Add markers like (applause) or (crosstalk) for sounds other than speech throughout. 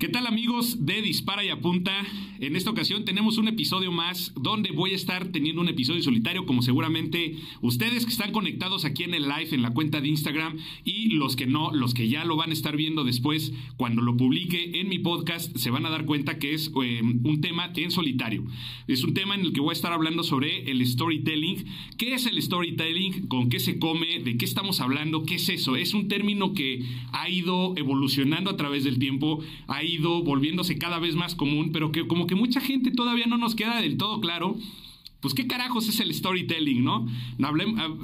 ¿Qué tal amigos de Dispara y Apunta? En esta ocasión tenemos un episodio más donde voy a estar teniendo un episodio solitario como seguramente ustedes que están conectados aquí en el live en la cuenta de Instagram y los que no, los que ya lo van a estar viendo después cuando lo publique en mi podcast se van a dar cuenta que es eh, un tema en solitario. Es un tema en el que voy a estar hablando sobre el storytelling. ¿Qué es el storytelling? ¿Con qué se come? ¿De qué estamos hablando? ¿Qué es eso? Es un término que ha ido evolucionando a través del tiempo. Ido volviéndose cada vez más común, pero que como que mucha gente todavía no nos queda del todo claro pues qué carajos es el storytelling, ¿no?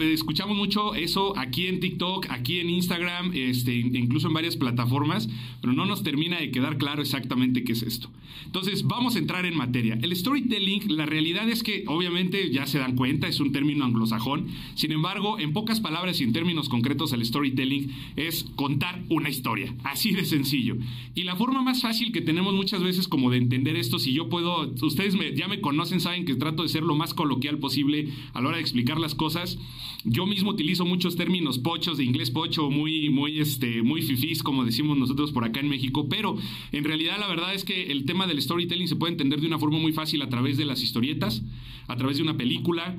escuchamos mucho eso aquí en TikTok, aquí en Instagram, este, incluso en varias plataformas, pero no nos termina de quedar claro exactamente qué es esto. Entonces, vamos a entrar en materia. El storytelling, la realidad es que obviamente ya se dan cuenta, es un término anglosajón. Sin embargo, en pocas palabras y en términos concretos, el storytelling es contar una historia, así de sencillo. Y la forma más fácil que tenemos muchas veces como de entender esto, si yo puedo, ustedes ya me conocen, saben que trato de ser lo más coloquial posible a la hora de explicar las cosas. Yo mismo utilizo muchos términos pochos de inglés pocho, muy, muy, este, muy fifís, como decimos nosotros por acá en México, pero en realidad la verdad es que el tema del storytelling se puede entender de una forma muy fácil a través de las historietas, a través de una película,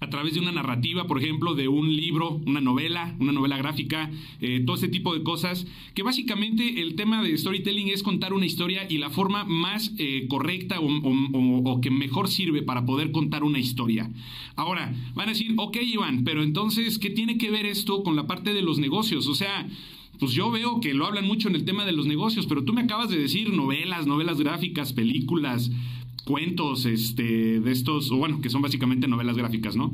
a través de una narrativa, por ejemplo, de un libro, una novela, una novela gráfica, eh, todo este tipo de cosas, que básicamente el tema de storytelling es contar una historia y la forma más eh, correcta o, que mejor sirve para poder contar una historia. Ahora, van a decir, ok Iván, pero entonces, ¿qué tiene que ver esto con la parte de los negocios? O sea, pues yo veo que lo hablan mucho en el tema de los negocios, pero tú me acabas de decir novelas, novelas gráficas, películas, cuentos este, de estos, bueno, que son básicamente novelas gráficas, ¿no?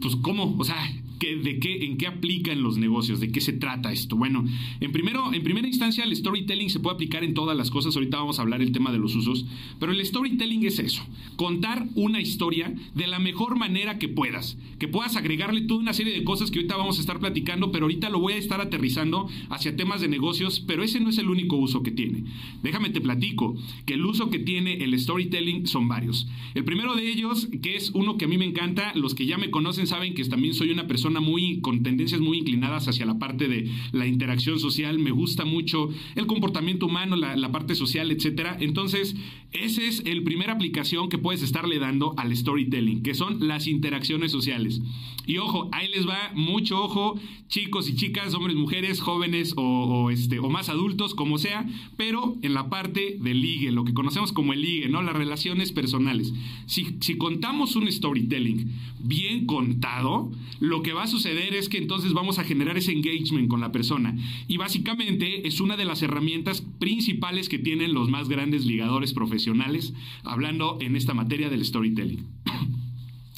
Pues cómo, o sea, de qué, ¿En qué aplican los negocios? ¿De qué se trata esto? Bueno, en, primero, en primera instancia el storytelling se puede aplicar en todas las cosas. Ahorita vamos a hablar el tema de los usos. Pero el storytelling es eso. Contar una historia de la mejor manera que puedas. Que puedas agregarle toda una serie de cosas que ahorita vamos a estar platicando, pero ahorita lo voy a estar aterrizando hacia temas de negocios, pero ese no es el único uso que tiene. Déjame te platico que el uso que tiene el storytelling son varios. El primero de ellos, que es uno que a mí me encanta, los que ya me conocen saben que también soy una persona muy con tendencias muy inclinadas hacia la parte de la interacción social. Me gusta mucho el comportamiento humano, la, parte social, etcétera. Entonces, esa es el primera aplicación que puedes estarle dando al storytelling, que son las interacciones sociales. Y ojo, ahí les va mucho ojo, chicos y chicas, hombres, mujeres, jóvenes o, este, o más adultos, como sea, pero en la parte del ligue, lo que conocemos como el ligue, ¿no? Las relaciones personales. Si, si contamos un storytelling bien contado, lo que va a suceder es que entonces vamos a generar ese engagement con la persona. Y básicamente es una de las herramientas principales que tienen los más grandes ligadores profesionales, hablando en esta materia del storytelling.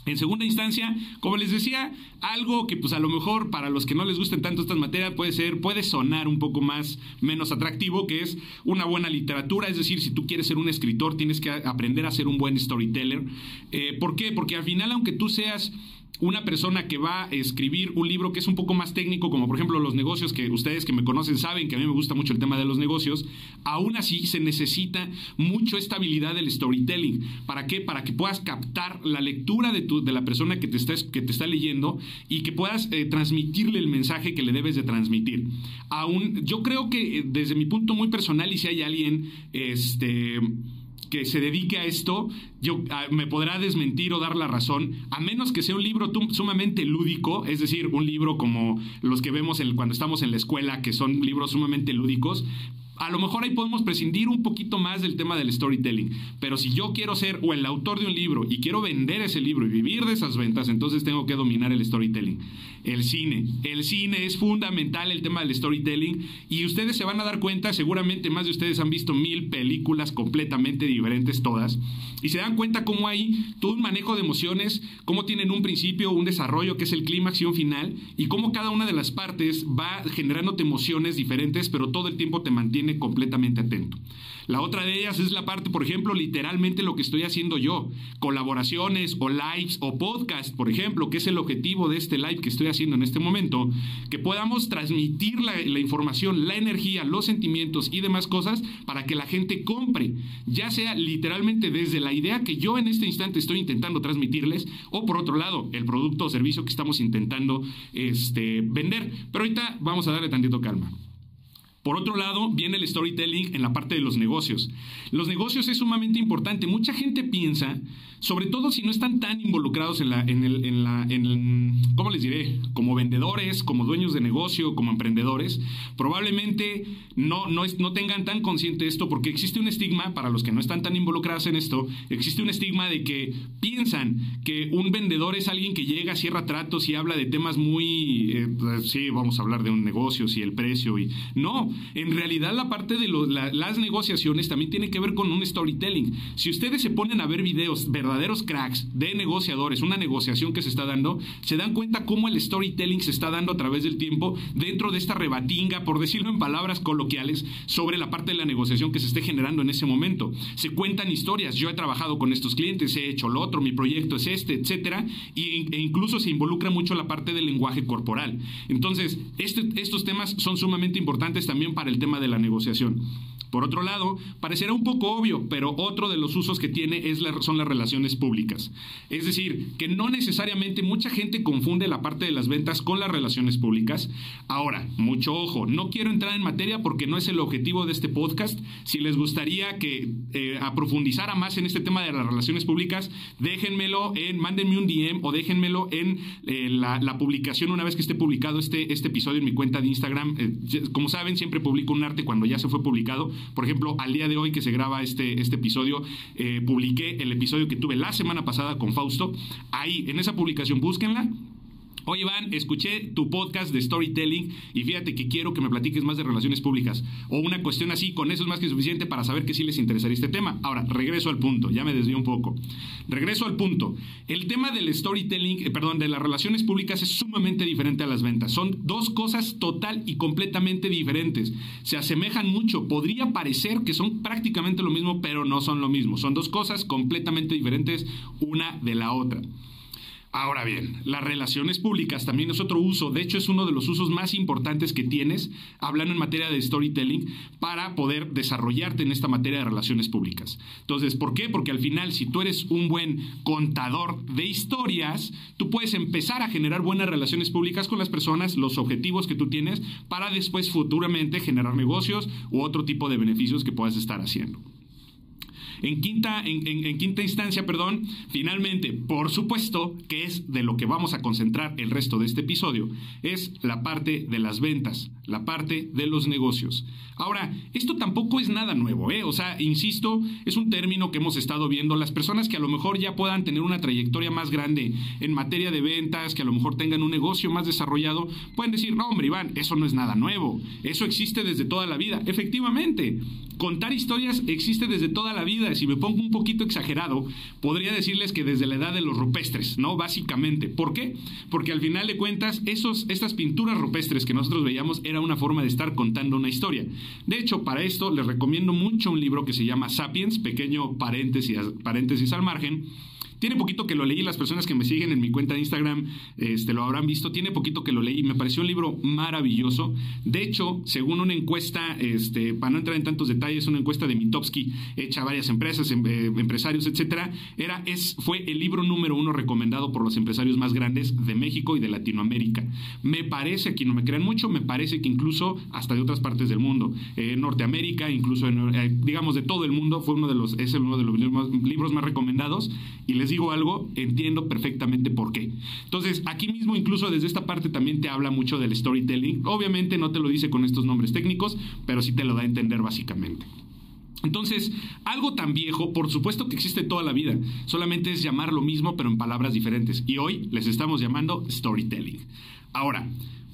En segunda instancia, como les decía, algo que pues a lo mejor para los que no les gusten tanto estas materias puede ser, puede sonar un poco más menos atractivo, que es una buena literatura, es decir, si tú quieres ser un escritor tienes que aprender a ser un buen storyteller. Eh, ¿Por qué? Porque al final, aunque tú seas una persona que va a escribir un libro que es un poco más técnico, como por ejemplo los negocios, que ustedes que me conocen saben que a mí me gusta mucho el tema de los negocios, aún así se necesita mucho esta habilidad del storytelling. ¿Para qué? Para que puedas captar la lectura de, tu, de la persona que te, está, que te está leyendo y que puedas eh, transmitirle el mensaje que le debes de transmitir. Aún, yo creo que eh, desde mi punto muy personal, y si hay alguien, este que se dedique a esto, yo ah, me podrá desmentir o dar la razón, a menos que sea un libro sumamente lúdico, es decir, un libro como los que vemos cuando estamos en la escuela, que son libros sumamente lúdicos, a lo mejor ahí podemos prescindir un poquito más del tema del storytelling. Pero si yo quiero ser o el autor de un libro y quiero vender ese libro y vivir de esas ventas, entonces tengo que dominar el storytelling. El cine. El cine es fundamental el tema del storytelling y ustedes se van a dar cuenta, seguramente más de ustedes han visto mil películas completamente diferentes todas y se dan cuenta cómo hay todo un manejo de emociones, cómo tienen un principio, un desarrollo que es el clímax y un final y cómo cada una de las partes va generándote emociones diferentes, pero todo el tiempo te mantiene completamente atento. La otra de ellas es la parte, por ejemplo, literalmente lo que estoy haciendo yo, colaboraciones o lives o podcast, por ejemplo, que es el objetivo de este live que estoy haciendo en este momento, que podamos transmitir la, información, la energía, los sentimientos y demás cosas para que la gente compre, ya sea literalmente desde la idea que yo en este instante estoy intentando transmitirles o por otro lado, el producto o servicio que estamos intentando este, vender. Pero ahorita vamos a darle tantito calma. Por otro lado, viene el storytelling en la parte de los negocios. Los negocios es sumamente importante. Mucha gente piensa, sobre todo si no están tan involucrados en la, en el, en la, en ¿cómo les diré? Como vendedores, como dueños de negocio, como emprendedores, probablemente no, no, no tengan tan consciente esto porque existe un estigma, para los que no están tan involucrados en esto, existe un estigma de que piensan que un vendedor es alguien que llega, cierra tratos y habla de temas muy, eh, sí, vamos a hablar de un negocio, y el precio y no, en realidad la parte de las negociaciones también tiene que ver con un storytelling. Si ustedes se ponen a ver videos, verdaderos cracks de negociadores, una negociación que se está dando, se dan cuenta cómo el storytelling se está dando a través del tiempo dentro de esta rebatinga, por decirlo en palabras coloquiales, sobre la parte de la negociación que se esté generando en ese momento. Se cuentan historias, yo he trabajado con estos clientes, he hecho lo otro, mi proyecto es este, etcétera, e incluso se involucra mucho la parte del lenguaje corporal. Entonces, este, estos temas son sumamente importantes también para el tema de la negociación. Por otro lado, parecerá un poco obvio, pero otro de los usos que tiene es son las relaciones públicas. Es decir, que no necesariamente mucha gente confunde la parte de las ventas con las relaciones públicas. Ahora, mucho ojo, no quiero entrar en materia porque no es el objetivo de este podcast. Si les gustaría que eh, más en este tema de las relaciones públicas, déjenmelo en, mándenme un DM o déjenmelo en eh, la, publicación una vez que esté publicado este, este episodio en mi cuenta de Instagram. Eh, como saben, siempre publico un arte cuando ya se fue publicado por ejemplo, al día de hoy que se graba este, este episodio, eh, publiqué el episodio que tuve la semana pasada con Fausto. Ahí, en esa publicación, búsquenla Oye, Iván, escuché tu podcast de storytelling y fíjate que quiero que me platiques más de relaciones públicas. O una cuestión así, con eso es más que suficiente para saber que sí les interesaría este tema. Ahora, regreso al punto, ya me desvío un poco. Regreso al punto. El tema del storytelling, eh, perdón, de las relaciones públicas es sumamente diferente a las ventas. Son dos cosas total y completamente diferentes. Se asemejan mucho. Podría parecer que son prácticamente lo mismo, pero no son lo mismo. Son dos cosas completamente diferentes una de la otra. Ahora bien, las relaciones públicas también es otro uso, de hecho es uno de los usos más importantes que tienes, hablando en materia de storytelling, para poder desarrollarte en esta materia de relaciones públicas. Entonces, ¿por qué? Porque al final, si tú eres un buen contador de historias, tú puedes empezar a generar buenas relaciones públicas con las personas, los objetivos que tú tienes, para después futuramente generar negocios u otro tipo de beneficios que puedas estar haciendo. En quinta, en, quinta instancia, perdón, finalmente, por supuesto, que es de lo que vamos a concentrar el resto de este episodio, es la parte de las ventas, la parte de los negocios. Ahora, esto tampoco es nada nuevo, ¿eh? O sea, insisto, es un término que hemos estado viendo. Las personas que a lo mejor ya puedan tener una trayectoria más grande en materia de ventas, que a lo mejor tengan un negocio más desarrollado, pueden decir, no, hombre, Iván, eso no es nada nuevo. Eso existe desde toda la vida. Efectivamente, contar historias existe desde toda la vida. Si me pongo un poquito exagerado, podría decirles que desde la edad de los rupestres, ¿no? Básicamente. ¿Por qué? Porque al final de cuentas, esos, estas pinturas rupestres que nosotros veíamos era una forma de estar contando una historia. De hecho, para esto les recomiendo mucho un libro que se llama Sapiens, pequeño paréntesis, paréntesis al margen tiene poquito que lo leí, las personas que me siguen en mi cuenta de Instagram este, lo habrán visto. Tiene poquito que lo leí me pareció un libro maravilloso. De hecho, según una encuesta, este, para no entrar en tantos detalles, una encuesta de Mitofsky hecha a varias empresas, em, eh, empresarios, etcétera, era, es, fue el libro número uno recomendado por los empresarios más grandes de México y de Latinoamérica. Me parece, aquí no me crean mucho, me parece que incluso hasta de otras partes del mundo, eh, Norteamérica, incluso eh, digamos de todo el mundo, fue uno de los, es uno de los libros más recomendados y les digo algo, entiendo perfectamente por qué. Entonces, aquí mismo, incluso desde esta parte, también te habla mucho del storytelling. Obviamente no te lo dice con estos nombres técnicos, pero sí te lo da a entender básicamente. Entonces, algo tan viejo, por supuesto que existe toda la vida, solamente es llamar lo mismo pero en palabras diferentes. Y hoy les estamos llamando storytelling. Ahora,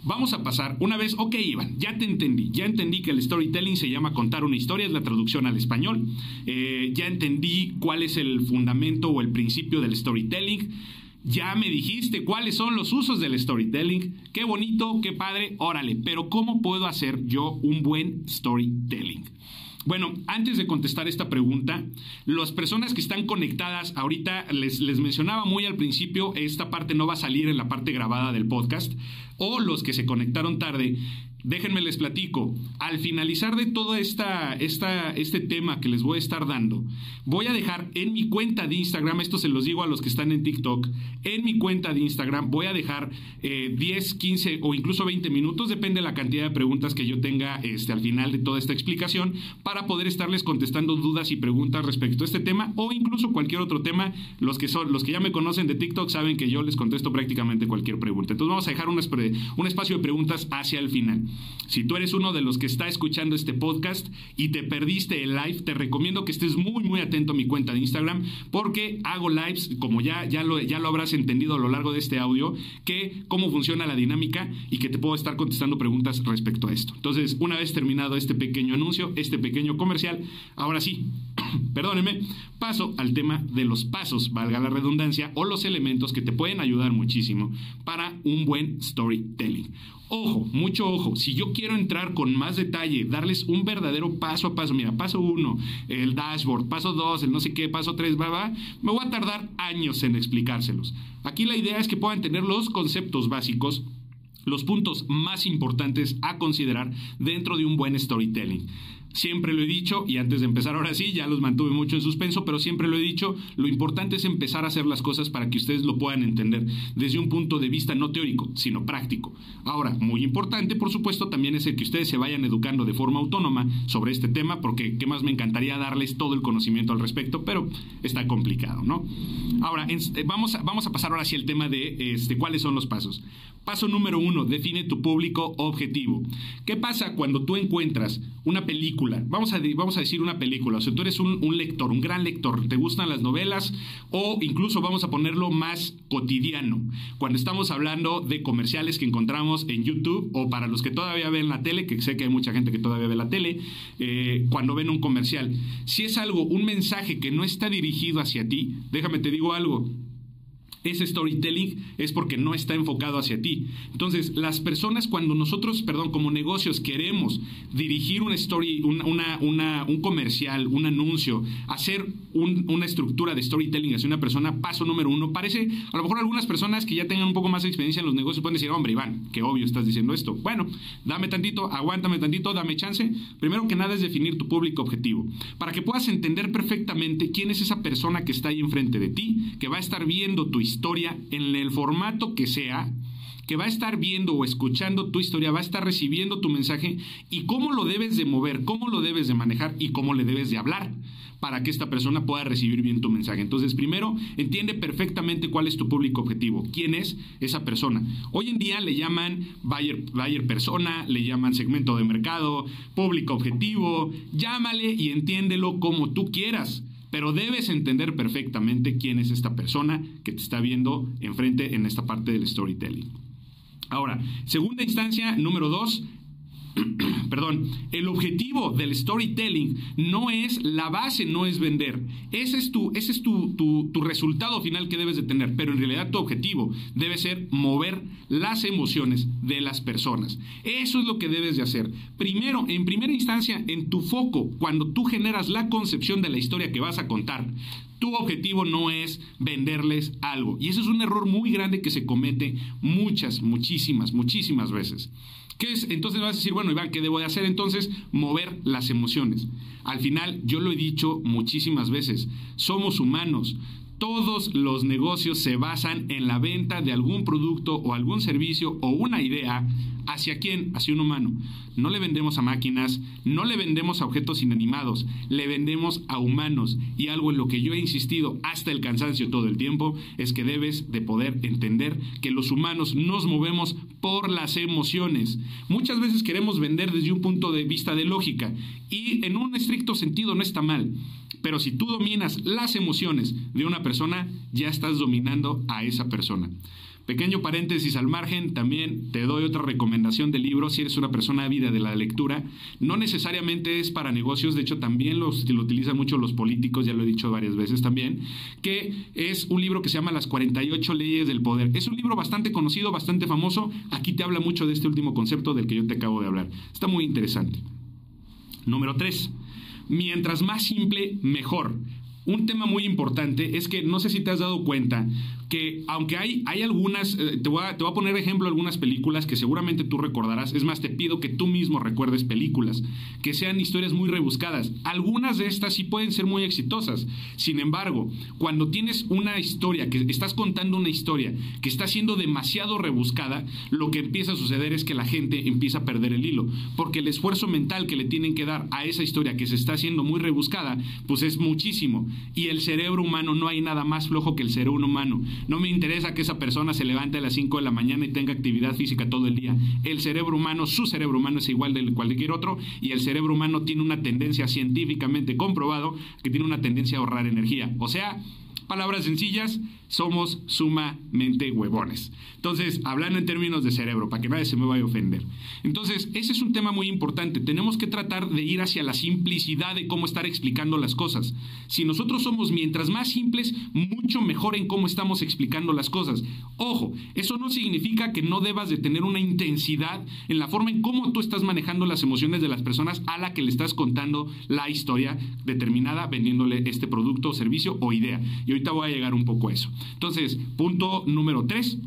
Vamos a pasar una vez, ok Iván, ya te entendí, ya entendí que el storytelling se llama contar una historia, es la traducción al español, eh, ya entendí cuál es el fundamento o el principio del storytelling, ya me dijiste cuáles son los usos del storytelling, qué bonito, qué padre, órale, pero ¿cómo puedo hacer yo un buen storytelling? Bueno, antes de contestar esta pregunta, las personas que están conectadas, ahorita les, les, mencionaba muy al principio, esta parte no va a salir en la parte grabada del podcast, o los que se conectaron tarde, Déjenme les platico. Al finalizar de todo esta, este tema que les voy a estar dando, voy a dejar en mi cuenta de Instagram, esto se los digo a los que están en TikTok, en mi cuenta de Instagram voy a dejar 10, eh, 15 o incluso 20 minutos, depende de la cantidad de preguntas que yo tenga este, al final de toda esta explicación, para poder estarles contestando dudas y preguntas respecto a este tema o incluso cualquier otro tema. Los que, son, los que ya me conocen de TikTok saben que yo les contesto prácticamente cualquier pregunta. Entonces vamos a dejar un espacio de preguntas hacia el final. Si tú eres uno de los que está escuchando este podcast y te perdiste el live, te recomiendo que estés muy, muy atento a mi cuenta de Instagram porque hago lives, como ya, ya, lo, ya lo habrás entendido a lo largo de este audio, que cómo funciona la dinámica y que te puedo estar contestando preguntas respecto a esto. Entonces, una vez terminado este pequeño anuncio, este pequeño comercial, ahora sí, (clears throat) perdónenme, paso al tema de los pasos, valga la redundancia, o los elementos que te pueden ayudar muchísimo para un buen storytelling. Ojo, mucho ojo, si yo quiero entrar con más detalle, darles un verdadero paso a paso, mira, paso uno, el dashboard, paso dos, el no sé qué, paso tres, va, va, me voy a tardar años en explicárselos. Aquí la idea es que puedan tener los conceptos básicos los puntos más importantes a considerar dentro de un buen storytelling. Siempre lo he dicho, y antes de empezar ahora sí, ya los mantuve mucho en suspenso, pero siempre lo he dicho, lo importante es empezar a hacer las cosas para que ustedes lo puedan entender desde un punto de vista no teórico, sino práctico. Ahora, muy importante, por supuesto, también es el que ustedes se vayan educando de forma autónoma sobre este tema, porque qué más me encantaría darles todo el conocimiento al respecto, pero está complicado, ¿no? Ahora, eh, vamos, a, vamos a pasar ahora sí al tema de este, cuáles son los pasos. Paso número uno, define tu público objetivo. ¿Qué pasa cuando tú encuentras una película? Vamos a, vamos a decir una película, o sea, tú eres un, lector, un gran lector, te gustan las novelas o incluso vamos a ponerlo más cotidiano. Cuando estamos hablando de comerciales que encontramos en YouTube o para los que todavía ven la tele, que sé que hay mucha gente que todavía ve la tele, eh, cuando ven un comercial. Si es algo, un mensaje que no está dirigido hacia ti, déjame te digo algo, ese storytelling es porque no está enfocado hacia ti. Entonces, las personas cuando nosotros, perdón, como negocios queremos dirigir una story, una, una, un comercial, un anuncio, hacer una estructura de storytelling hacia una persona, paso número uno, parece, a lo mejor algunas personas que ya tengan un poco más de experiencia en los negocios pueden decir, hombre, Iván, qué obvio estás diciendo esto. Bueno, dame tantito, aguántame tantito, dame chance. Primero que nada es definir tu público objetivo, para que puedas entender perfectamente quién es esa persona que está ahí enfrente de ti, que va a estar viendo tu historia historia en el formato que sea, que va a estar viendo o escuchando tu historia, va a estar recibiendo tu mensaje y cómo lo debes de mover, cómo lo debes de manejar y cómo le debes de hablar para que esta persona pueda recibir bien tu mensaje. Entonces, primero, entiende perfectamente cuál es tu público objetivo, quién es esa persona. Hoy en día le llaman buyer, buyer persona, le llaman segmento de mercado, público objetivo, llámale y entiéndelo como tú quieras pero debes entender perfectamente quién es esta persona que te está viendo enfrente en esta parte del storytelling. Ahora, segunda instancia, número dos, (clears throat) perdón, el objetivo del storytelling no es la base, no es vender. Ese es, tu, ese es tu, tu, resultado final que debes de tener, pero en realidad tu objetivo debe ser mover las emociones de las personas. Eso es lo que debes de hacer. Primero, en primera instancia, en tu foco, cuando tú generas la concepción de la historia que vas a contar, tu objetivo no es venderles algo. Y eso es un error muy grande que se comete muchas, muchísimas, muchísimas veces. ¿Qué es? Entonces vas a decir, bueno, Iván, ¿qué debo de hacer? Entonces, mover las emociones. Al final, yo lo he dicho muchísimas veces, somos humanos, todos los negocios se basan en la venta de algún producto o algún servicio o una idea hacia quién, hacia un humano. No le vendemos a máquinas, no le vendemos a objetos inanimados, le vendemos a humanos. Y algo en lo que yo he insistido hasta el cansancio todo el tiempo es que debes de poder entender que los humanos nos movemos por las emociones. Muchas veces queremos vender desde un punto de vista de lógica y en un estricto sentido no está mal. Pero si tú dominas las emociones de una persona, ya estás dominando a esa persona. Pequeño paréntesis al margen, también te doy otra recomendación de libro si eres una persona ávida de la lectura. No necesariamente es para negocios, de hecho también lo utilizan mucho los políticos, ya lo he dicho varias veces también, que es un libro que se llama Las 48 leyes del poder. Es un libro bastante conocido, bastante famoso. Aquí te habla mucho de este último concepto del que yo te acabo de hablar. Está muy interesante. Número 3 mientras más simple, mejor. Un tema muy importante es que no sé si te has dado cuenta que aunque hay, hay algunas, eh, te, voy a, te voy a poner ejemplo algunas películas que seguramente tú recordarás, es más, te pido que tú mismo recuerdes películas, que sean historias muy rebuscadas. Algunas de estas sí pueden ser muy exitosas. Sin embargo, cuando tienes una historia, que estás contando una historia que está siendo demasiado rebuscada, lo que empieza a suceder es que la gente empieza a perder el hilo, porque el esfuerzo mental que le tienen que dar a esa historia que se está haciendo muy rebuscada, pues es muchísimo. Y el cerebro humano no hay nada más flojo que el cerebro humano. No me interesa que esa persona se levante a las 5 de la mañana y tenga actividad física todo el día. El cerebro humano, su cerebro humano es igual de cualquier otro y el cerebro humano tiene una tendencia científicamente comprobado que tiene una tendencia a ahorrar energía. O sea, palabras sencillas, somos sumamente huevones. Entonces, hablando en términos de cerebro, para que nadie se me vaya a ofender. Entonces, ese es un tema muy importante. Tenemos que tratar de ir hacia la simplicidad de cómo estar explicando las cosas. Si nosotros somos mientras más simples, mucho mejor en cómo estamos explicando las cosas. Ojo, eso no significa que no debas de tener una intensidad en la forma en cómo tú estás manejando las emociones de las personas a la que le estás contando la historia determinada, vendiéndole este producto, servicio o idea. Ahorita voy a llegar un poco a eso. Entonces, punto número tres,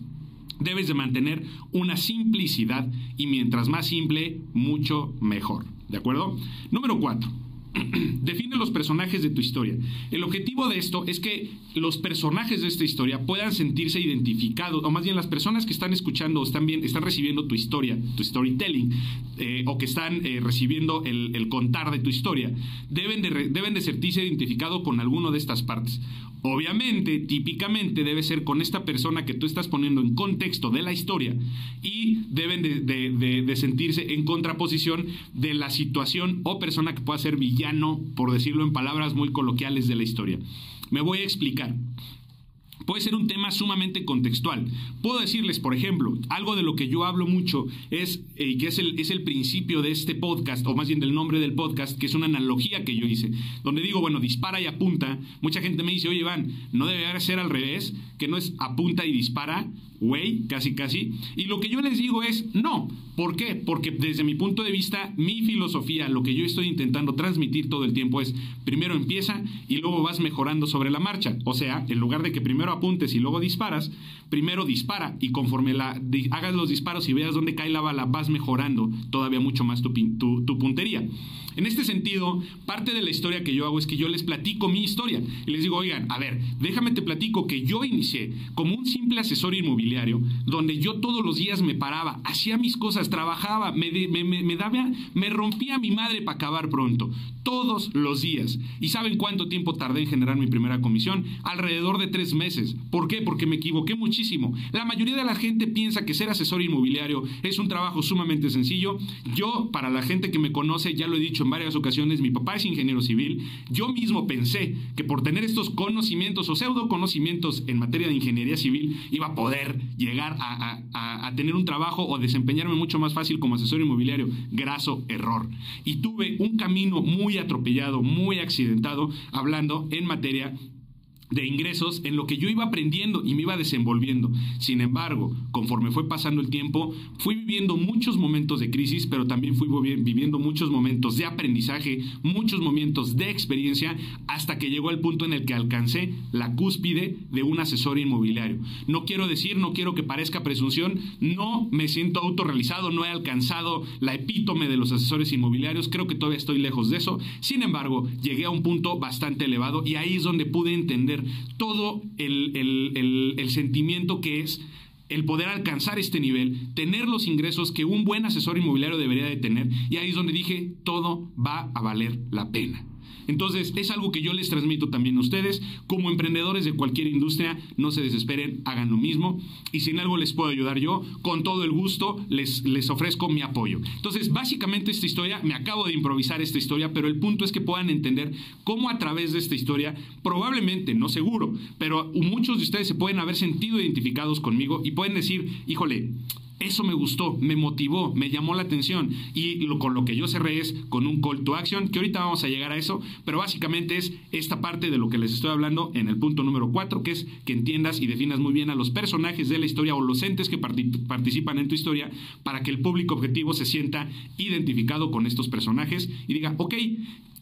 debes de mantener una simplicidad y mientras más simple, mucho mejor. ¿De acuerdo? Número cuatro. (clears throat) Define los personajes de tu historia. El objetivo de esto es que los personajes de esta historia puedan sentirse identificados, o más bien las personas que están escuchando o están, bien, están recibiendo tu historia, tu storytelling, eh, o que están eh, recibiendo el, contar de tu historia, deben de, deben de sentirse identificados con alguno de estas partes. Obviamente, típicamente debe ser con esta persona que tú estás poniendo en contexto de la historia y deben de, sentirse en contraposición de la situación o persona que pueda ser villano, por decirlo en palabras muy coloquiales de la historia. Me voy a explicar puede ser un tema sumamente contextual. Puedo decirles, por ejemplo, algo de lo que yo hablo mucho es, eh, que es el, es el principio de este podcast, o más bien del nombre del podcast, que es una analogía que yo hice, donde digo, bueno, dispara y apunta. Mucha gente me dice, oye, Iván, no debe ser al revés, que no es apunta y dispara, güey, casi casi. Y lo que yo les digo es, no. ¿Por qué? Porque desde mi punto de vista, mi filosofía, lo que yo estoy intentando transmitir todo el tiempo es, primero empieza y luego vas mejorando sobre la marcha. O sea, en lugar de que primero apuntes y luego disparas, primero dispara y conforme la, hagas los disparos y veas dónde cae la bala, vas mejorando todavía mucho más tu, tu puntería. En este sentido, parte de la historia que yo hago es que yo les platico mi historia y les digo, oigan, a ver, déjame te platico que yo inicié como un simple asesor inmobiliario, donde yo todos los días me paraba, hacía mis cosas, trabajaba, me, daba, me rompía mi madre para acabar pronto, todos los días. ¿Y saben cuánto tiempo tardé en generar mi primera comisión? Alrededor de tres meses. ¿Por qué? Porque me equivoqué muchísimo. La mayoría de la gente piensa que ser asesor inmobiliario es un trabajo sumamente sencillo. Yo, para la gente que me conoce, ya lo he dicho en varias ocasiones, mi papá es ingeniero civil, yo mismo pensé que por tener estos conocimientos o pseudo conocimientos en materia de ingeniería civil iba a poder llegar a, a tener un trabajo o desempeñarme mucho más fácil como asesor inmobiliario. Graso error. Y tuve un camino muy atropellado, muy accidentado, hablando en materia de ingresos en lo que yo iba aprendiendo y me iba desenvolviendo. Sin embargo, conforme fue pasando el tiempo, fui viviendo muchos momentos de crisis, pero también fui viviendo muchos momentos de aprendizaje, muchos momentos de experiencia, hasta que llegó el punto en el que alcancé la cúspide de un asesor inmobiliario. No quiero decir, no quiero que parezca presunción, no me siento autorrealizado, no he alcanzado la epítome de los asesores inmobiliarios, creo que todavía estoy lejos de eso. Sin embargo, llegué a un punto bastante elevado y ahí es donde pude entender todo el, sentimiento que es el poder alcanzar este nivel, tener los ingresos que un buen asesor inmobiliario debería de tener, y ahí es donde dije, todo va a valer la pena. Entonces, es algo que yo les transmito también a ustedes. Como emprendedores de cualquier industria, no se desesperen, hagan lo mismo. Y si en algo les puedo ayudar yo, con todo el gusto les, les ofrezco mi apoyo. Entonces, básicamente esta historia, me acabo de improvisar esta historia, pero el punto es que puedan entender cómo a través de esta historia, probablemente, no seguro, pero muchos de ustedes se pueden haber sentido identificados conmigo y pueden decir, híjole, eso me gustó, me motivó, me llamó la atención y con lo que yo cerré es con un call to action, que ahorita vamos a llegar a eso, pero básicamente es esta parte de lo que les estoy hablando en el punto número 4, que es que entiendas y definas muy bien a los personajes de la historia o los entes que participan en tu historia para que el público objetivo se sienta identificado con estos personajes y diga, ok,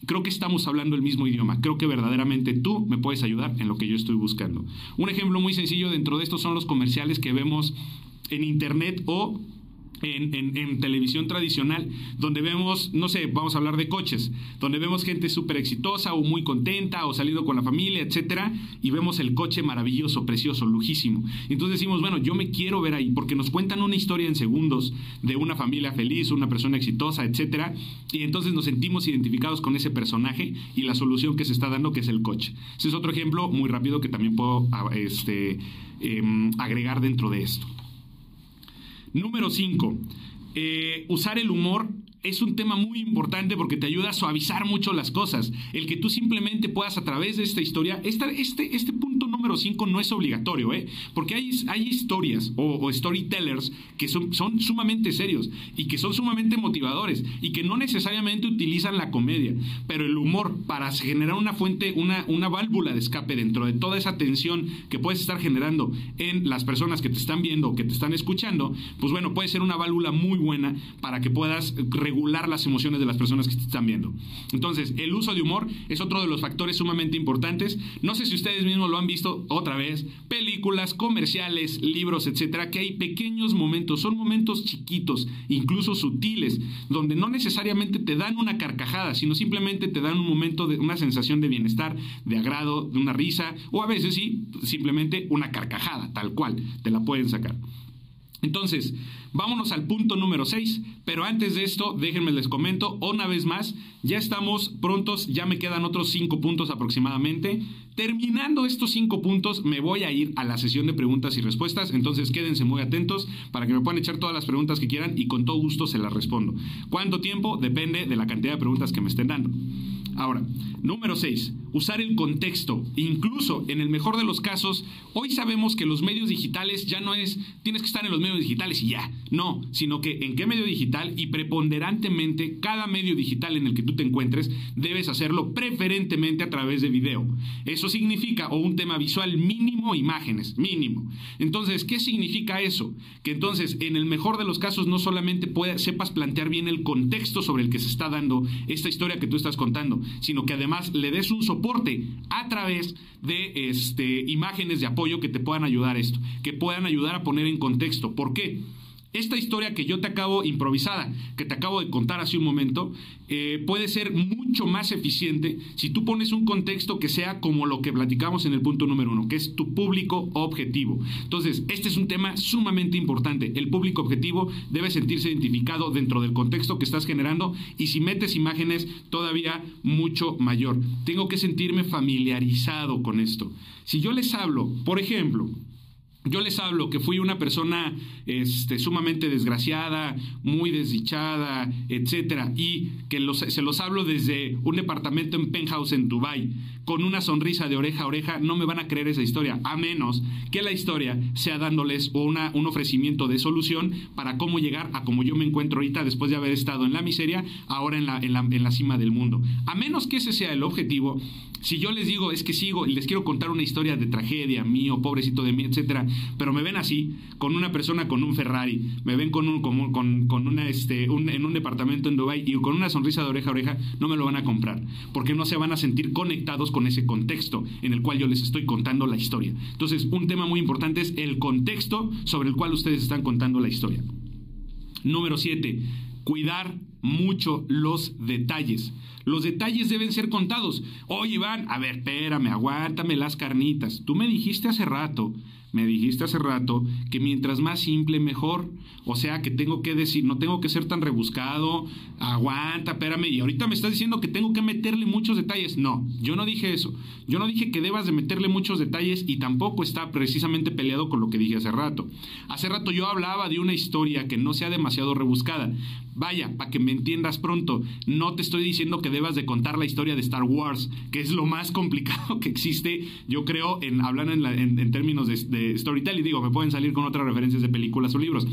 creo que estamos hablando el mismo idioma. Creo que verdaderamente tú me puedes ayudar en lo que yo estoy buscando. Un ejemplo muy sencillo dentro de esto son los comerciales que vemos en internet o en, televisión tradicional, donde vemos, no sé, vamos a hablar de coches, donde vemos gente súper exitosa o muy contenta o salido con la familia, etcétera, y vemos el coche maravilloso, precioso, lujísimo. Entonces decimos, bueno, yo me quiero ver ahí, porque nos cuentan una historia en segundos de una familia feliz, una persona exitosa, etcétera, y entonces nos sentimos identificados con ese personaje y la solución que se está dando, que es el coche. Ese es otro ejemplo muy rápido que también puedo ah, este, em, agregar dentro de esto. Número 5. Eh, usar el humor es un tema muy importante porque te ayuda a suavizar mucho las cosas. El que tú simplemente puedas a través de esta historia, este, este punto número 5 no es obligatorio, ¿eh? porque hay, hay historias o, storytellers que son, son sumamente serios y que son sumamente motivadores y que no necesariamente utilizan la comedia, pero el humor para generar una fuente, una, una válvula de escape dentro de toda esa tensión que puedes estar generando en las personas que te están viendo o que te están escuchando, pues bueno, puede ser una válvula muy buena para que puedas regular las emociones de las personas que te están viendo. Entonces, el uso de humor es otro de los factores sumamente importantes. No sé si ustedes mismos lo han visto otra vez, películas, comerciales, libros, etcétera, que hay pequeños momentos, son momentos chiquitos, incluso sutiles, donde no necesariamente te dan una carcajada, sino simplemente te dan un momento de una sensación de bienestar, de agrado, de una risa, o a veces sí, simplemente una carcajada, tal cual, te la pueden sacar. Entonces, vámonos al punto número 6, pero antes de esto, déjenme les comento una vez más, ya estamos prontos, ya me quedan otros 5 puntos aproximadamente. Terminando estos 5 puntos, me voy a ir a la sesión de preguntas y respuestas, entonces quédense muy atentos para que me puedan echar todas las preguntas que quieran y con todo gusto se las respondo. ¿Cuánto tiempo? Depende de la cantidad de preguntas que me estén dando. Ahora, número 6, usar el contexto. Incluso en el mejor de los casos, hoy sabemos que los medios digitales ya no es, tienes que estar en los medios digitales y ya. No, sino que en qué medio digital y preponderantemente cada medio digital en el que tú te encuentres debes hacerlo preferentemente a través de video. Eso significa, o un tema visual mínimo, imágenes, mínimo. Entonces, ¿qué significa eso? Que entonces, en el mejor de los casos, no solamente sepas plantear bien el contexto sobre el que se está dando esta historia que tú estás contando, sino que además le des un soporte a través de este, imágenes de apoyo que te puedan ayudar a esto, que puedan ayudar a poner en contexto. ¿Por qué? Esta historia que yo te acabo improvisada, que te acabo de contar hace un momento, eh, puede ser mucho más eficiente si tú pones un contexto que sea como lo que platicamos en el punto número uno, que es tu público objetivo. Entonces, este es un tema sumamente importante. El público objetivo debe sentirse identificado dentro del contexto que estás generando y si metes imágenes, todavía mucho mayor. Tengo que sentirme familiarizado con esto. Si yo les hablo, por ejemplo, yo les hablo que fui una persona este, sumamente desgraciada, muy desdichada, etcétera, y que se los hablo desde un departamento en penthouse en Dubai con una sonrisa de oreja a oreja, no me van a creer esa historia, a menos que la historia sea dándoles una, un ofrecimiento de solución para cómo llegar a como yo me encuentro ahorita después de haber estado en la miseria, ahora en la, en la, en la cima del mundo. A menos que ese sea el objetivo, si yo les digo es que sigo y les quiero contar una historia de tragedia mío, pobrecito de mí, etcétera, pero me ven así, con una persona con un Ferrari, me ven con un, con, con, una, este, en un departamento en Dubai y con una sonrisa de oreja a oreja, no me lo van a comprar, porque no se van a sentir conectados con ese contexto en el cual yo les estoy contando la historia. Entonces, un tema muy importante es el contexto sobre el cual ustedes están contando la historia. Número 7. Cuidar mucho los detalles. Los detalles deben ser contados. Oye, Iván, a ver, espérame, aguántame las carnitas. Tú me dijiste hace rato me dijiste hace rato que mientras más simple, mejor. O sea, que tengo que decir, no tengo que ser tan rebuscado, aguanta, espérame, y ahorita me estás diciendo que tengo que meterle muchos detalles. No, yo no dije eso. Yo no dije que debas de meterle muchos detalles y tampoco está precisamente peleado con lo que dije hace rato. Hace rato yo hablaba de una historia que no sea demasiado rebuscada. Vaya, para que me entiendas pronto, no te estoy diciendo que debas de contar la historia de Star Wars, que es lo más (laughs) complicado que existe, yo creo, en hablar en, términos de storytelling. Digo, me pueden salir con otras referencias de películas o libros.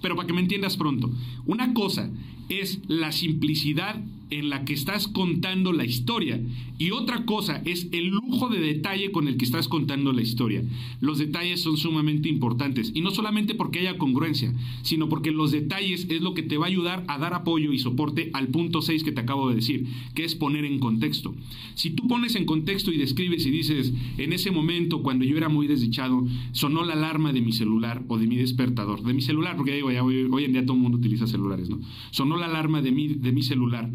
Pero para que me entiendas pronto, una cosa es la simplicidad en la que estás contando la historia. Y otra cosa es el lujo de detalle con el que estás contando la historia. Los detalles son sumamente importantes. Y no solamente porque haya congruencia, sino porque los detalles es lo que te va a ayudar a dar apoyo y soporte al punto 6 que te acabo de decir, que es poner en contexto. Si tú pones en contexto y describes y dices, en ese momento cuando yo era muy desdichado, sonó la alarma de mi celular o de mi despertador, de mi celular, porque digo, hoy, hoy en día todo el mundo utiliza celulares, ¿no? Sonó la alarma de mi, de mi celular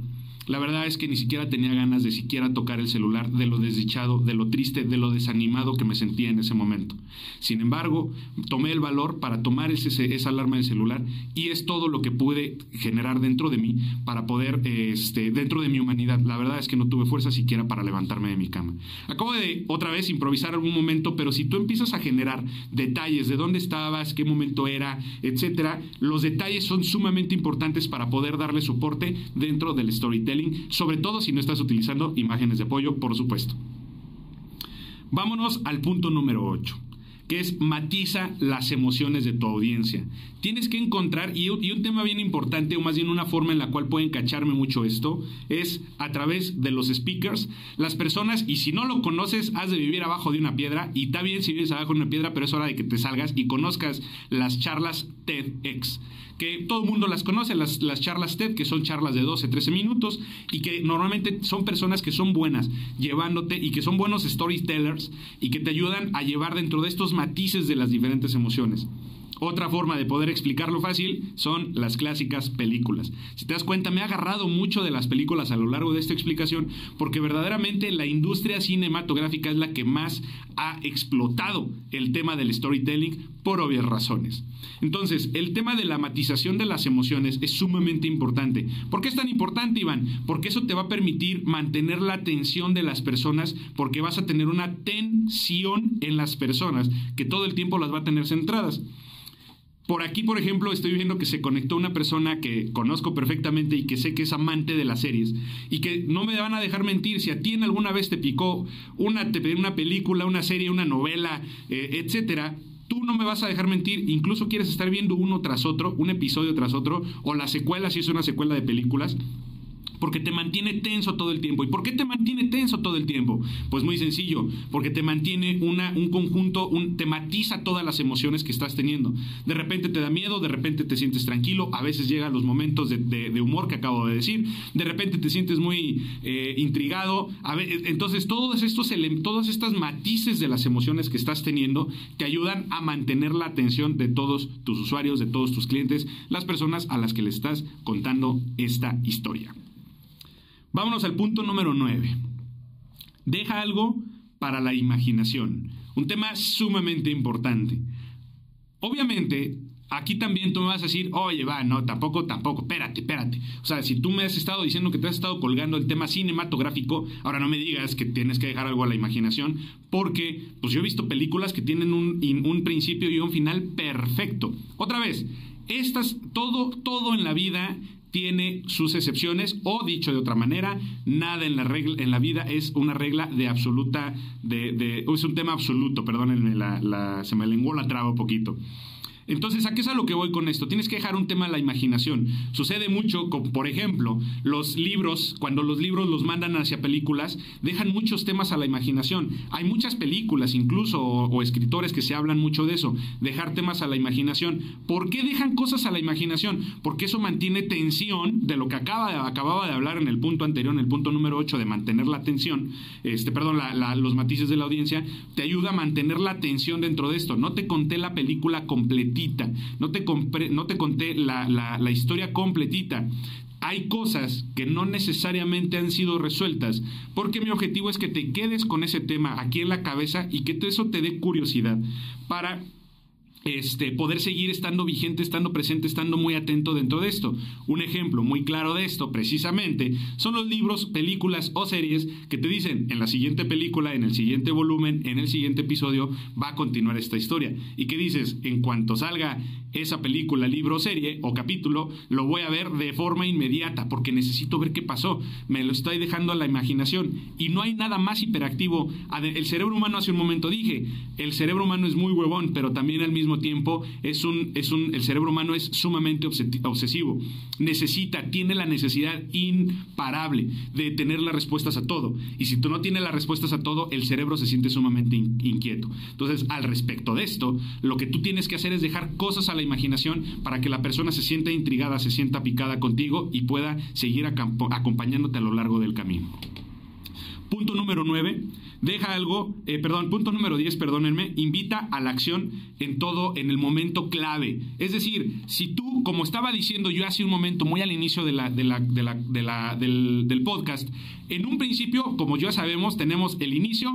la verdad es que ni siquiera tenía ganas de siquiera tocar el celular, de lo desdichado, de lo triste, de lo desanimado que me sentía en ese momento. Sin embargo, tomé el valor para tomar ese, esa alarma del celular y es todo lo que pude generar dentro de mí para poder, este, dentro de mi humanidad. La verdad es que no tuve fuerza siquiera para levantarme de mi cama. Acabo de otra vez improvisar algún momento, pero si tú empiezas a generar detalles de dónde estabas, qué momento era, etcétera, los detalles son sumamente importantes para poder darle soporte dentro del storytelling sobre todo si no estás utilizando imágenes de apoyo, por supuesto. Vámonos al punto número 8 que es matiza las emociones de tu audiencia. Tienes que encontrar, y, un tema bien importante, o más bien una forma en la cual pueden cacharme mucho esto, es a través de los speakers, las personas, y si no lo conoces, has de vivir abajo de una piedra, y está bien si vives abajo de una piedra, pero es hora de que te salgas y conozcas las charlas TEDx que todo el mundo las conoce, las, las charlas TED, que son charlas de 12, 13 minutos, y que normalmente son personas que son buenas llevándote y que son buenos storytellers y que te ayudan a llevar dentro de estos matices de las diferentes emociones. Otra forma de poder explicarlo fácil son las clásicas películas. Si te das cuenta, me ha agarrado mucho de las películas a lo largo de esta explicación porque verdaderamente la industria cinematográfica es la que más ha explotado el tema del storytelling por obvias razones. Entonces, el tema de la matización de las emociones es sumamente importante. ¿Por qué es tan importante, Iván? Porque eso te va a permitir mantener la atención de las personas porque vas a tener una tensión en las personas que todo el tiempo las va a tener centradas. Por aquí, por ejemplo, estoy viendo que se conectó una persona que conozco perfectamente y que sé que es amante de las series y que no me van a dejar mentir. Si a ti en alguna vez te picó una, una película, una serie, una novela, eh, etcétera, tú no me vas a dejar mentir. Incluso quieres estar viendo uno tras otro, un episodio tras otro, o la secuela si es una secuela de películas porque te mantiene tenso todo el tiempo. ¿Y por qué te mantiene tenso todo el tiempo? Pues muy sencillo, porque te mantiene una, un conjunto, un, te matiza todas las emociones que estás teniendo. De repente te da miedo, de repente te sientes tranquilo, a veces llegan los momentos de, humor que acabo de decir, de repente te sientes muy eh, intrigado. A entonces, todos estos, todas estas matices de las emociones que estás teniendo te ayudan a mantener la atención de todos tus usuarios, de todos tus clientes, las personas a las que le estás contando esta historia. Vámonos al punto número 9. Deja algo para la imaginación. Un tema sumamente importante. Obviamente, aquí también tú me vas a decir, oye, va, no, tampoco, tampoco, espérate, espérate. O sea, si tú me has estado diciendo que te has estado colgando el tema cinematográfico, ahora no me digas que tienes que dejar algo a la imaginación, porque pues yo he visto películas que tienen un, un principio y un final perfecto. Otra vez, estas, todo, todo en la vida tiene sus excepciones o dicho de otra manera, nada en la, regla, en la vida es una regla de absoluta, de, es un tema absoluto, perdónenme, la, se me lenguó la traba un poquito. Entonces, ¿a qué es a lo que voy con esto? Tienes que dejar un tema a la imaginación. Sucede mucho, con, por ejemplo, los libros, cuando los libros los mandan hacia películas, dejan muchos temas a la imaginación. Hay muchas películas incluso o, escritores que se hablan mucho de eso, dejar temas a la imaginación. ¿Por qué dejan cosas a la imaginación? Porque eso mantiene tensión de lo que acaba, acababa de hablar en el punto anterior, en el punto número 8, de mantener la tensión, este, perdón, los matices de la audiencia, te ayuda a mantener la tensión dentro de esto. No te conté la película completa no te, no te conté la, la historia completita. Hay cosas que no necesariamente han sido resueltas, porque mi objetivo es que te quedes con ese tema aquí en la cabeza y que eso te dé curiosidad. Para este, poder seguir estando vigente, estando presente, estando muy atento dentro de esto. Un ejemplo muy claro de esto, precisamente, son los libros, películas o series que te dicen en la siguiente película, en el siguiente volumen, en el siguiente episodio, va a continuar esta historia. Y que dices, en cuanto salga esa película, libro, serie o capítulo, lo voy a ver de forma inmediata porque necesito ver qué pasó. Me lo estoy dejando a la imaginación. Y no hay nada más hiperactivo. El cerebro humano hace un momento dije, el cerebro humano es muy huevón, pero también al mismo tiempo es un, es un, el cerebro humano es sumamente obsesivo. Necesita, tiene la necesidad imparable de tener las respuestas a todo. Y si tú no tienes las respuestas a todo, el cerebro se siente sumamente inquieto. Entonces, al respecto de esto, lo que tú tienes que hacer es dejar cosas a la imaginación para que la persona se sienta intrigada, se sienta picada contigo y pueda seguir acompañándote a lo largo del camino. Punto número 9, deja algo, eh, perdón, punto número 10, perdónenme, invita a la acción en todo, en el momento clave. Es decir, si tú, como estaba diciendo yo hace un momento, muy al inicio del, del podcast, en un principio, como ya sabemos, tenemos el inicio,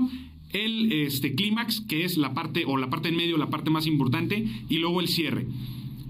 el este, clímax, que es la parte, o la parte en medio, la parte más importante, y luego el cierre.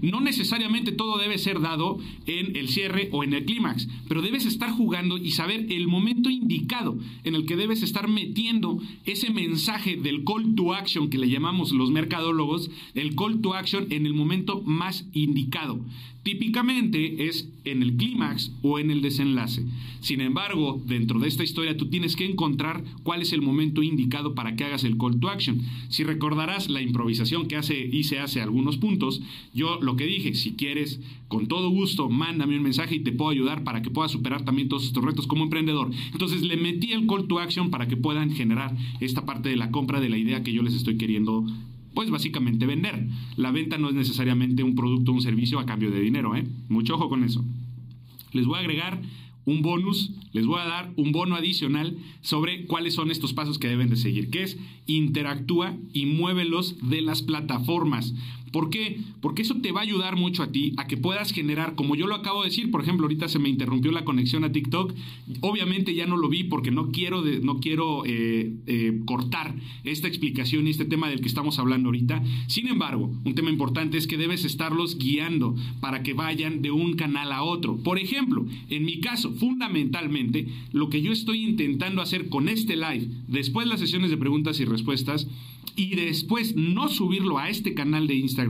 No necesariamente todo debe ser dado en el cierre o en el clímax, pero debes estar jugando y saber el momento indicado en el que debes estar metiendo ese mensaje del call to action que le llamamos los mercadólogos, el call to action en el momento más indicado. Típicamente es en el clímax o en el desenlace. Sin embargo, dentro de esta historia tú tienes que encontrar cuál es el momento indicado para que hagas el call to action. Si recordarás la improvisación que hace, hice hace algunos puntos, yo lo que dije, si quieres, con todo gusto, mándame un mensaje y te puedo ayudar para que puedas superar también todos estos retos como emprendedor. Entonces le metí el call to action para que puedan generar esta parte de la compra de la idea que yo les estoy queriendo pues básicamente vender. La venta no es necesariamente un producto o un servicio a cambio de dinero, ¿eh? Mucho ojo con eso. Les voy a agregar un bonus, les voy a dar un bono adicional sobre cuáles son estos pasos que deben de seguir, que es interactúa y muévelos de las plataformas. ¿Por qué? Porque eso te va a ayudar mucho a ti a que puedas generar, como yo lo acabo de decir, por ejemplo, ahorita se me interrumpió la conexión a TikTok, obviamente ya no lo vi porque no quiero, no quiero eh, eh, cortar esta explicación y este tema del que estamos hablando ahorita. Sin embargo, un tema importante es que debes estarlos guiando para que vayan de un canal a otro. Por ejemplo, en mi caso, fundamentalmente, lo que yo estoy intentando hacer con este live, después de las sesiones de preguntas y respuestas, y después no subirlo a este canal de Instagram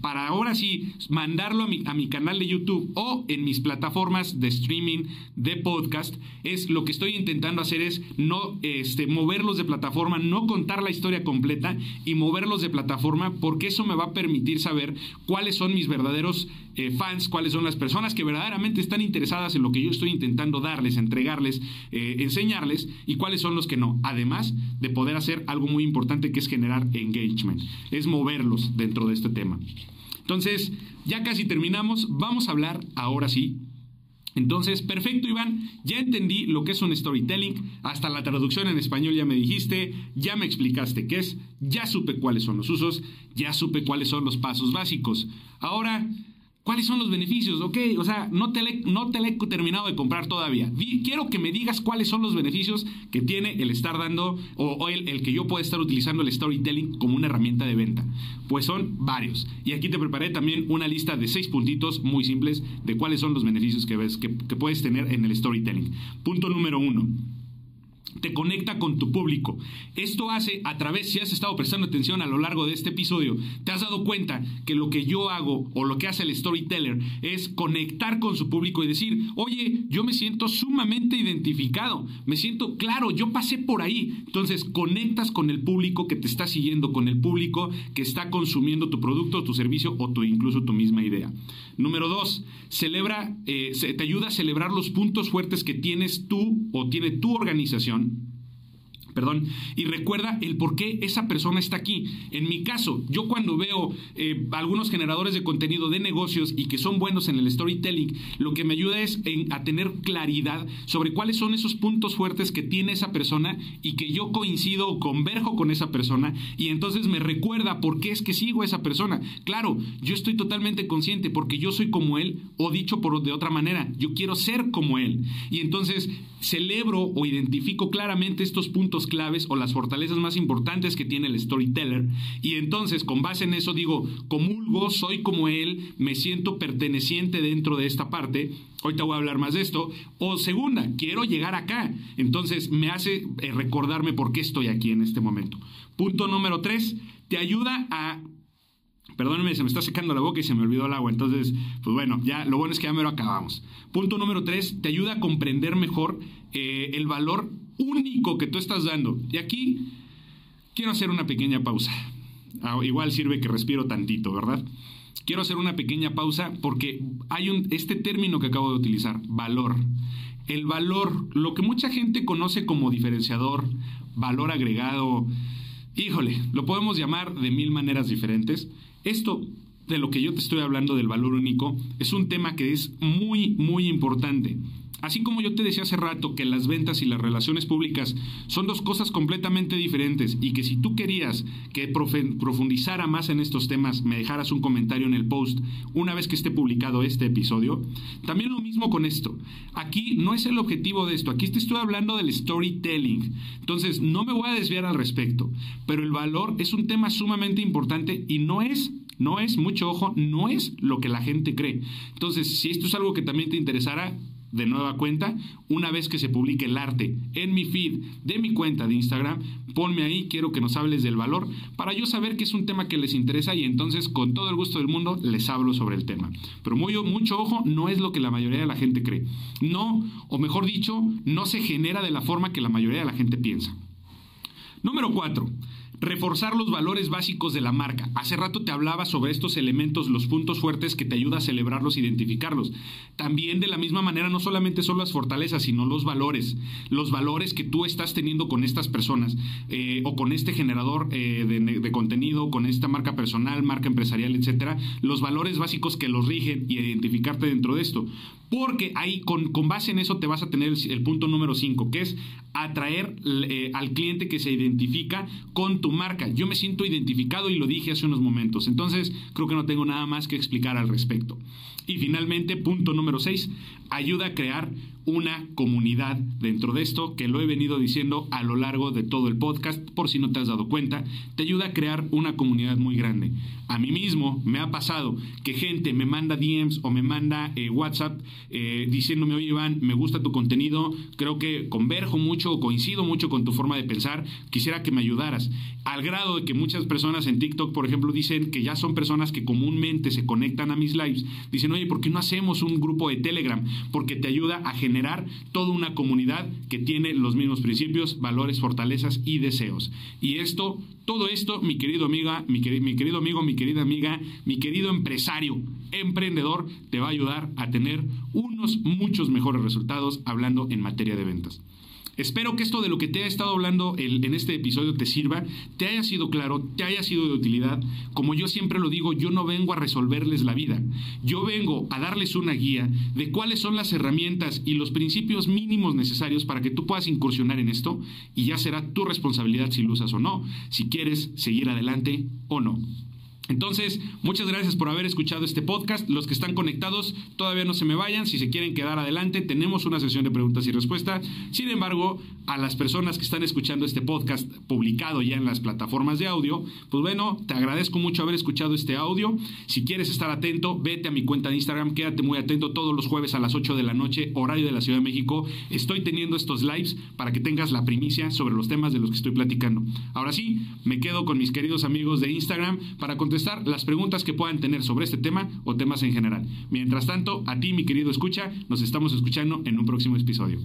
para ahora sí mandarlo a mi, canal de YouTube o en mis plataformas de streaming de podcast es lo que estoy intentando hacer es no este, moverlos de plataforma, no contar la historia completa y moverlos de plataforma porque eso me va a permitir saber cuáles son mis verdaderos eh, fans, cuáles son las personas que verdaderamente están interesadas en lo que yo estoy intentando darles, entregarles, eh, enseñarles y cuáles son los que no. Además de poder hacer algo muy importante que es generar engagement, es moverlos dentro de este tema. Entonces, ya casi terminamos, vamos a hablar ahora sí. Entonces, perfecto, Iván, ya entendí lo que es un storytelling, hasta la traducción en español ya me dijiste, ya me explicaste qué es, ya supe cuáles son los usos, ya supe cuáles son los pasos básicos. Ahora, ¿Cuáles son los beneficios? Ok, o sea, no te, le, no te he terminado de comprar todavía. quiero que me digas cuáles son los beneficios que tiene el estar dando o, el, el, que yo pueda estar utilizando el storytelling como una herramienta de venta. Pues son varios. Y aquí te preparé también una lista de seis puntitos muy simples de cuáles son los beneficios que, ves, que puedes tener en el storytelling. Punto número uno te conecta con tu público. Esto hace a través, si has estado prestando atención a lo largo de este episodio, te has dado cuenta que lo que yo hago o lo que hace el storyteller es conectar con su público y decir, oye, yo me siento sumamente identificado, me siento claro, yo pasé por ahí. Entonces conectas con el público que te está siguiendo, con el público que está consumiendo tu producto, tu servicio o tu, incluso tu misma idea. Número dos, celebra, eh, te ayuda a celebrar los puntos fuertes que tienes tú o tiene tu organización Um, perdón, y recuerda el por qué esa persona está aquí. En mi caso, yo cuando veo eh, algunos generadores de contenido de negocios y que son buenos en el storytelling, lo que me ayuda es a tener claridad sobre cuáles son esos puntos fuertes que tiene esa persona y que yo coincido o converjo con esa persona y entonces me recuerda por qué es que sigo a esa persona. Claro, yo estoy totalmente consciente porque yo soy como él o dicho por de otra manera, yo quiero ser como él. Y entonces celebro o identifico claramente estos puntos claves o las fortalezas más importantes que tiene el storyteller y entonces con base en eso digo, comulgo, soy como él, me siento perteneciente dentro de esta parte, ahorita voy a hablar más de esto, o segunda, quiero llegar acá, entonces me hace eh, recordarme por qué estoy aquí en este momento. Punto número tres, te ayuda a Perdónenme, se me está secando la boca y se me olvidó el agua. Entonces, pues bueno, ya lo bueno es que ya me lo acabamos. Punto número tres, te ayuda a comprender mejor eh, el valor único que tú estás dando. Y aquí quiero hacer una pequeña pausa. Ah, igual sirve que respiro tantito, ¿verdad? Quiero hacer una pequeña pausa porque hay este término que acabo de utilizar, valor. El valor, lo que mucha gente conoce como diferenciador, valor agregado, híjole, lo podemos llamar de mil maneras diferentes. Esto de lo que yo te estoy hablando del valor único es un tema que es muy, muy importante. Así como yo te decía hace rato que las ventas y las relaciones públicas son dos cosas completamente diferentes y que si tú querías que profundizara más en estos temas, me dejaras un comentario en el post una vez que esté publicado este episodio, también lo mismo con esto. Aquí no es el objetivo de esto, aquí te estoy hablando del storytelling. Entonces, no me voy a desviar al respecto, pero el valor es un tema sumamente importante y no es no es, mucho ojo, no es lo que la gente cree. Entonces, si esto es algo que también te interesara, de nueva cuenta, una vez que se publique el arte en mi feed de mi cuenta de Instagram, ponme ahí, quiero que nos hables del valor, para yo saber que es un tema que les interesa y entonces con todo el gusto del mundo les hablo sobre el tema. Pero muy, mucho ojo, no es lo que la mayoría de la gente cree. No, o mejor dicho, no se genera de la forma que la mayoría de la gente piensa. Número 4. Reforzar los valores básicos de la marca. Hace rato te hablaba sobre estos elementos, los puntos fuertes que te ayuda a celebrarlos, identificarlos. También de la misma manera, no solamente son las fortalezas, sino los valores. Los valores que tú estás teniendo con estas personas eh, o con este generador eh, de, contenido, con esta marca personal, marca empresarial, etcétera. Los valores básicos que los rigen y identificarte dentro de esto. Porque ahí, con, con base en eso, te vas a tener el, punto número 5, que es atraer eh, al cliente que se identifica con tu marca. Yo me siento identificado y lo dije hace unos momentos. Entonces, creo que no tengo nada más que explicar al respecto. Y finalmente, punto número 6, ayuda a crear una comunidad dentro de esto, que lo he venido diciendo a lo largo de todo el podcast, por si no te has dado cuenta, te ayuda a crear una comunidad muy grande. A mí mismo me ha pasado que gente me manda DMs o me manda eh, WhatsApp eh, diciéndome, oye Iván, me gusta tu contenido, creo que converjo mucho o coincido mucho con tu forma de pensar, quisiera que me ayudaras. Al grado de que muchas personas en TikTok, por ejemplo, dicen que ya son personas que comúnmente se conectan a mis lives, dicen, oye, ¿por qué no hacemos un grupo de Telegram? Porque te ayuda a generar generar toda una comunidad que tiene los mismos principios, valores, fortalezas y deseos. Y esto, todo esto, mi querido amiga, mi, mi querido amigo, mi querida amiga, mi querido empresario, emprendedor, te va a ayudar a tener unos muchos mejores resultados hablando en materia de ventas. Espero que esto de lo que te he estado hablando en este episodio te sirva, te haya sido claro, te haya sido de utilidad. Como yo siempre lo digo, yo no vengo a resolverles la vida. Yo vengo a darles una guía de cuáles son las herramientas y los principios mínimos necesarios para que tú puedas incursionar en esto y ya será tu responsabilidad si lo usas o no, si quieres seguir adelante o no. Entonces, muchas gracias por haber escuchado este podcast. Los que están conectados, todavía no se me vayan. Si se quieren quedar adelante, tenemos una sesión de preguntas y respuestas. Sin embargo, a las personas que están escuchando este podcast publicado ya en las plataformas de audio, pues bueno, te agradezco mucho haber escuchado este audio. Si quieres estar atento, vete a mi cuenta de Instagram, quédate muy atento todos los jueves a las 8 de la noche, horario de la Ciudad de México. Estoy teniendo estos lives para que tengas la primicia sobre los temas de los que estoy platicando. Ahora sí, me quedo con mis queridos amigos de Instagram para las preguntas que puedan tener sobre este tema o temas en general. Mientras tanto, a ti, mi querido escucha, nos estamos escuchando en un próximo episodio.